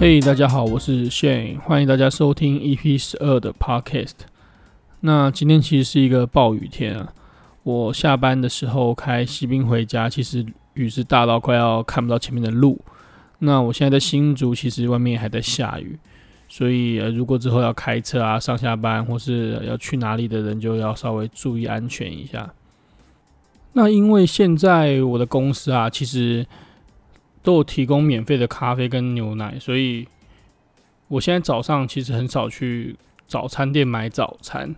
嘿大家好，我是 Shane，欢迎大家收听 EP 十二的 Podcast。那今天其实是一个暴雨天啊，我下班的时候开西滨回家，其实雨是大到快要看不到前面的路。那我现在在新竹，其实外面还在下雨，所以，如果之后要开车啊，上下班或是要去哪里的人，就要稍微注意安全一下。那因为现在我的公司啊，其实都有提供免费的咖啡跟牛奶，所以我现在早上其实很少去早餐店买早餐。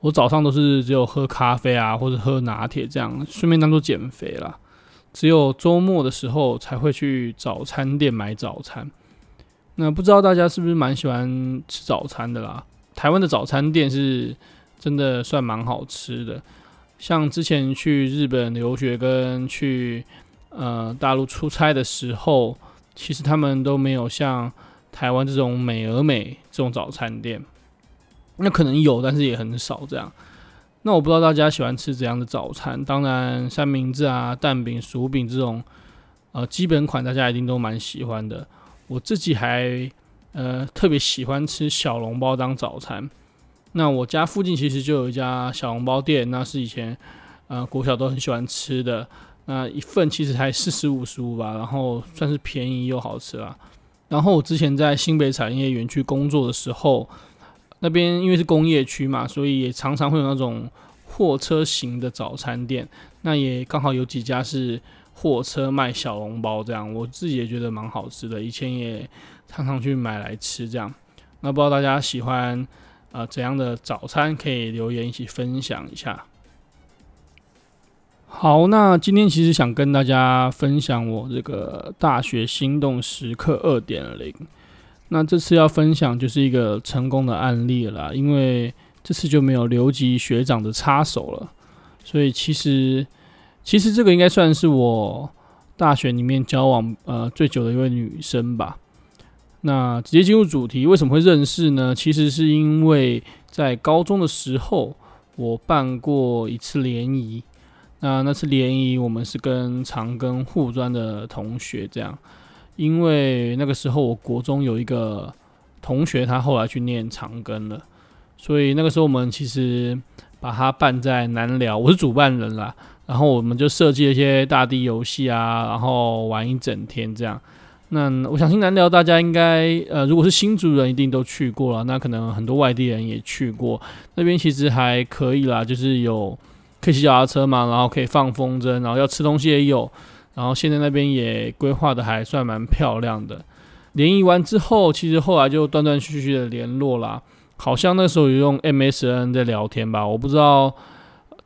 我早上都是只有喝咖啡啊，或者喝拿铁这样，顺便当做减肥啦。只有周末的时候才会去早餐店买早餐。那不知道大家是不是蛮喜欢吃早餐的啦？台湾的早餐店是真的算蛮好吃的。像之前去日本留学跟去呃，大陆出差的时候，其实他们都没有像台湾这种美而美这种早餐店。那可能有，但是也很少这样。那我不知道大家喜欢吃怎样的早餐。当然，三明治啊、蛋饼、薯饼这种呃基本款，大家一定都蛮喜欢的。我自己还呃特别喜欢吃小笼包当早餐。那我家附近其实就有一家小笼包店，那是以前呃国小都很喜欢吃的。那一份其实才四十五十五吧，然后算是便宜又好吃啦。然后我之前在新北产业园区工作的时候，那边因为是工业区嘛，所以也常常会有那种货车型的早餐店。那也刚好有几家是货车卖小笼包这样，我自己也觉得蛮好吃的，以前也常常去买来吃这样。那不知道大家喜欢啊、呃、怎样的早餐，可以留言一起分享一下。好，那今天其实想跟大家分享我这个大学心动时刻二点零。那这次要分享就是一个成功的案例啦，因为这次就没有留级学长的插手了，所以其实其实这个应该算是我大学里面交往呃最久的一位女生吧。那直接进入主题，为什么会认识呢？其实是因为在高中的时候，我办过一次联谊。那那次联谊，我们是跟长庚护专的同学这样，因为那个时候我国中有一个同学，他后来去念长庚了，所以那个时候我们其实把他办在南寮，我是主办人啦，然后我们就设计了一些大地游戏啊，然后玩一整天这样。那我相信南寮大家应该呃，如果是新竹人，一定都去过了，那可能很多外地人也去过，那边其实还可以啦，就是有。可以骑脚踏车嘛，然后可以放风筝，然后要吃东西也有，然后现在那边也规划的还算蛮漂亮的。联谊完之后，其实后来就断断续续的联络啦，好像那时候有用 MSN 在聊天吧，我不知道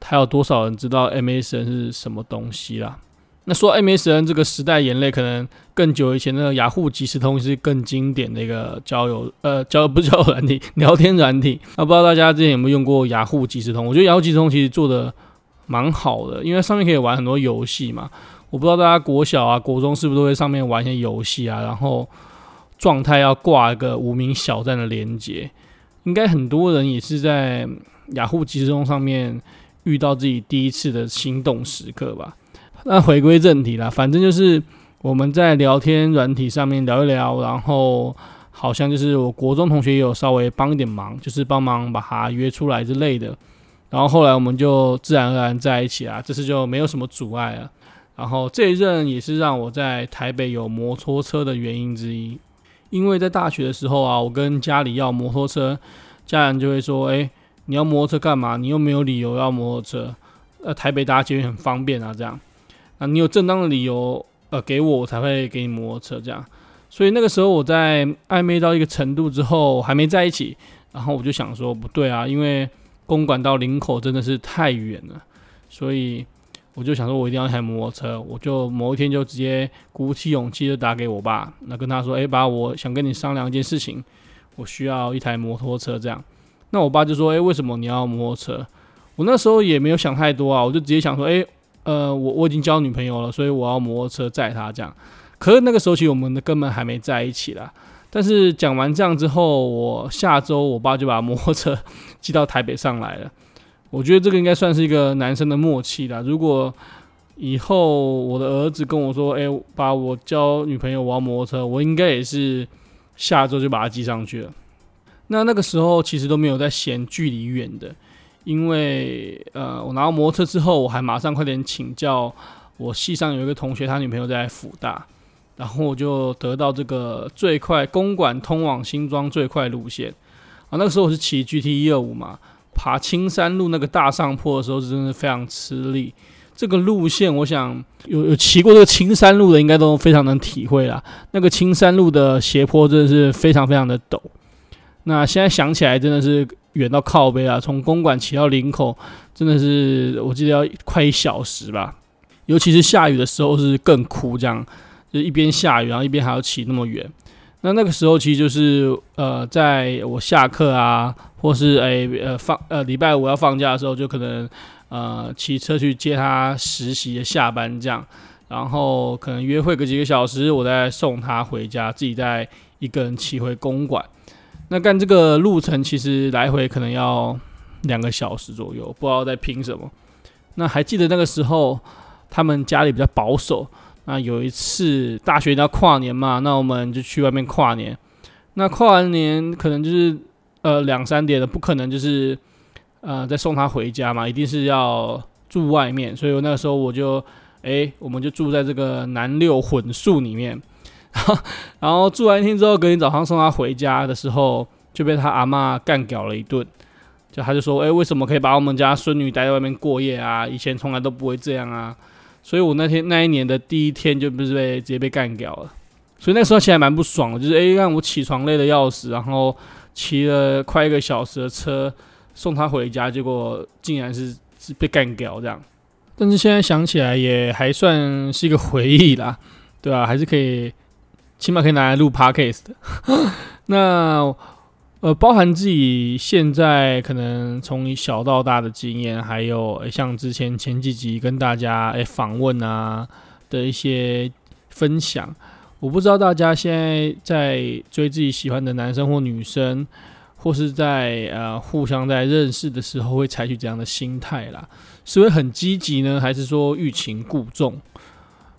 还有多少人知道 MSN 是什么东西啦。那说 MSN 这个时代眼泪，可能更久以前那个雅虎即时通是更经典的一个交友，呃，交 不是交友软体，聊天软体。那不知道大家之前有没有用过雅虎即时通？我觉得雅虎即时通其实做的。蛮好的，因为上面可以玩很多游戏嘛。我不知道大家国小啊、国中是不是都会上面玩一些游戏啊，然后状态要挂一个无名小站的连接。应该很多人也是在雅虎即时通上面遇到自己第一次的心动时刻吧。那回归正题啦，反正就是我们在聊天软体上面聊一聊，然后好像就是我国中同学也有稍微帮一点忙，就是帮忙把他约出来之类的。然后后来我们就自然而然在一起啊，这次就没有什么阻碍了。然后这一任也是让我在台北有摩托车的原因之一，因为在大学的时候啊，我跟家里要摩托车，家人就会说：“哎，你要摩托车干嘛？你又没有理由要摩托车。呃，台北搭捷运很方便啊，这样。那你有正当的理由，呃，给我，我才会给你摩托车这样。所以那个时候我在暧昧到一个程度之后，还没在一起，然后我就想说，不对啊，因为。公馆到林口真的是太远了，所以我就想说，我一定要一台摩托车。我就某一天就直接鼓起勇气就打给我爸，那跟他说：“哎，爸，我想跟你商量一件事情，我需要一台摩托车。”这样，那我爸就说：“哎，为什么你要摩托车？”我那时候也没有想太多啊，我就直接想说：“哎，呃，我我已经交女朋友了，所以我要摩托车载她。”这样，可是那个时候其实我们根本还没在一起啦。但是讲完这样之后，我下周我爸就把摩托车寄到台北上来了。我觉得这个应该算是一个男生的默契啦。如果以后我的儿子跟我说：“哎，把，我交女朋友，我要摩托车。”我应该也是下周就把它寄上去了。那那个时候其实都没有在嫌距离远的，因为呃，我拿到摩托车之后，我还马上快点请教我系上有一个同学，他女朋友在辅大，然后我就得到这个最快公馆通往新庄最快路线。啊，那个时候我是骑 GT 一二五嘛，爬青山路那个大上坡的时候，真的非常吃力。这个路线，我想有有骑过这个青山路的，应该都非常能体会啦。那个青山路的斜坡真的是非常非常的陡。那现在想起来，真的是远到靠北啊！从公馆骑到林口，真的是我记得要快一小时吧。尤其是下雨的时候，是更苦，这样就一边下雨，然后一边还要骑那么远。那那个时候，其实就是呃，在我下课啊，或是诶、呃放呃礼拜五要放假的时候，就可能呃骑车去接他实习的下班这样，然后可能约会个几个小时，我再送他回家，自己再一个人骑回公馆。那干这个路程其实来回可能要两个小时左右，不知道在拼什么。那还记得那个时候，他们家里比较保守。那有一次大学要跨年嘛，那我们就去外面跨年。那跨完年可能就是呃两三点了，不可能就是呃再送他回家嘛，一定是要住外面。所以那个时候我就哎、我们就住在这个南六混宿里面。然后住完一天之后，隔天早上送他回家的时候，就被他阿嬷干屌了一顿。就他就说：“哎，为什么可以把我们家孙女带在外面过夜啊？以前从来都不会这样啊！”所以，我那天那一年的第一天就不是被直接被干掉了。所以那时候其实还蛮不爽的，就是哎，让我起床累得要死，然后骑了快一个小时的车送他回家，结果竟然是是被干掉这样。但是现在想起来也还算是一个回忆啦，对吧？还是可以。起码可以拿来录 podcast 的。那呃，包含自己现在可能从小到大的经验，还有、像之前前几集跟大家诶访、问啊的一些分享，我不知道大家现在在追自己喜欢的男生或女生，或是在呃互相在认识的时候，会采取怎样的心态啦？是会很积极呢，还是说欲擒故纵？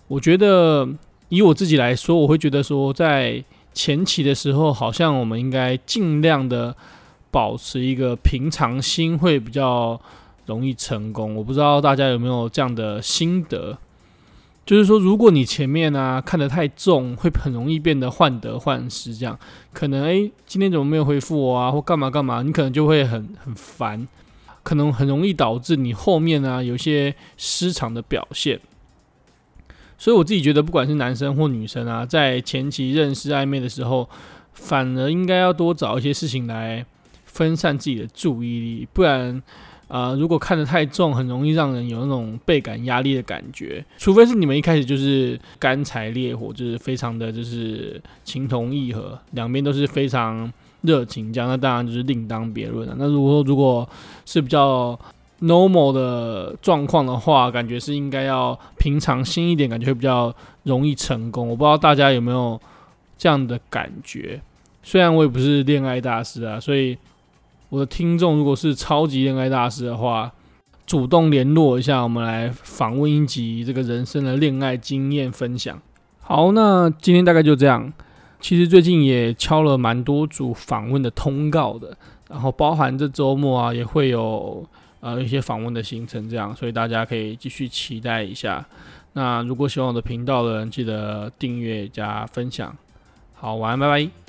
我觉得。以我自己来说，我会觉得说，在前期的时候，好像我们应该尽量的保持一个平常心，会比较容易成功。我不知道大家有没有这样的心得，就是说，如果你前面呢、看得太重，会很容易变得患得患失。这样可能诶，今天怎么没有回复我啊，或干嘛干嘛，你可能就会很很烦，可能很容易导致你后面呢、有些失常的表现。所以我自己觉得，不管是男生或女生啊，在前期认识暧昧的时候，反而应该要多找一些事情来分散自己的注意力，不然，啊、呃，如果看得太重，很容易让人有那种倍感压力的感觉。除非是你们一开始就是干柴烈火，就是非常的就是情同意合，两边都是非常热情这样，那当然就是另当别论了。那如果说如果是比较 normal 的状况的话，感觉是应该要平常心一点，感觉会比较容易成功。我不知道大家有没有这样的感觉。虽然我也不是恋爱大师啊，所以我的听众如果是超级恋爱大师的话，主动联络一下，我们来访问一集这个人生的恋爱经验分享。好，那今天大概就这样。其实最近也敲了蛮多组访问的通告的，然后包含这周末啊，也会有。呃，一些访问的行程这样，所以大家可以继续期待一下。那如果喜欢我的频道的人，记得订阅加分享。好，晚安，拜拜。